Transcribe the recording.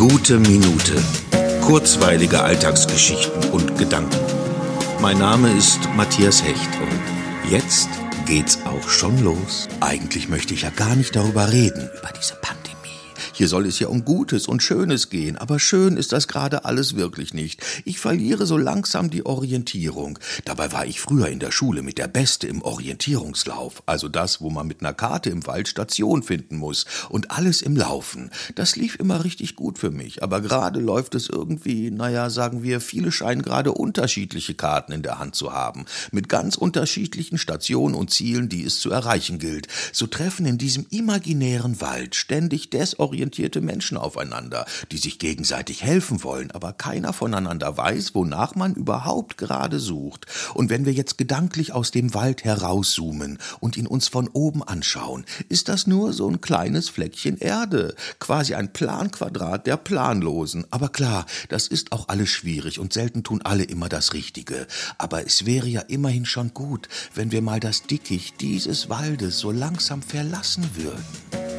Gute Minute. Kurzweilige Alltagsgeschichten und Gedanken. Mein Name ist Matthias Hecht und jetzt geht's auch schon los. Eigentlich möchte ich ja gar nicht darüber reden, über diese. Hier soll es ja um Gutes und Schönes gehen, aber schön ist das gerade alles wirklich nicht. Ich verliere so langsam die Orientierung. Dabei war ich früher in der Schule mit der Beste im Orientierungslauf, also das, wo man mit einer Karte im Wald Station finden muss und alles im Laufen. Das lief immer richtig gut für mich, aber gerade läuft es irgendwie, naja, sagen wir, viele scheinen gerade unterschiedliche Karten in der Hand zu haben, mit ganz unterschiedlichen Stationen und Zielen, die es zu erreichen gilt. So treffen in diesem imaginären Wald ständig desorientierte orientierte Menschen aufeinander, die sich gegenseitig helfen wollen, aber keiner voneinander weiß, wonach man überhaupt gerade sucht. Und wenn wir jetzt gedanklich aus dem Wald herauszoomen und ihn uns von oben anschauen, ist das nur so ein kleines Fleckchen Erde, quasi ein Planquadrat der Planlosen. Aber klar, das ist auch alles schwierig und selten tun alle immer das Richtige. Aber es wäre ja immerhin schon gut, wenn wir mal das Dickicht dieses Waldes so langsam verlassen würden.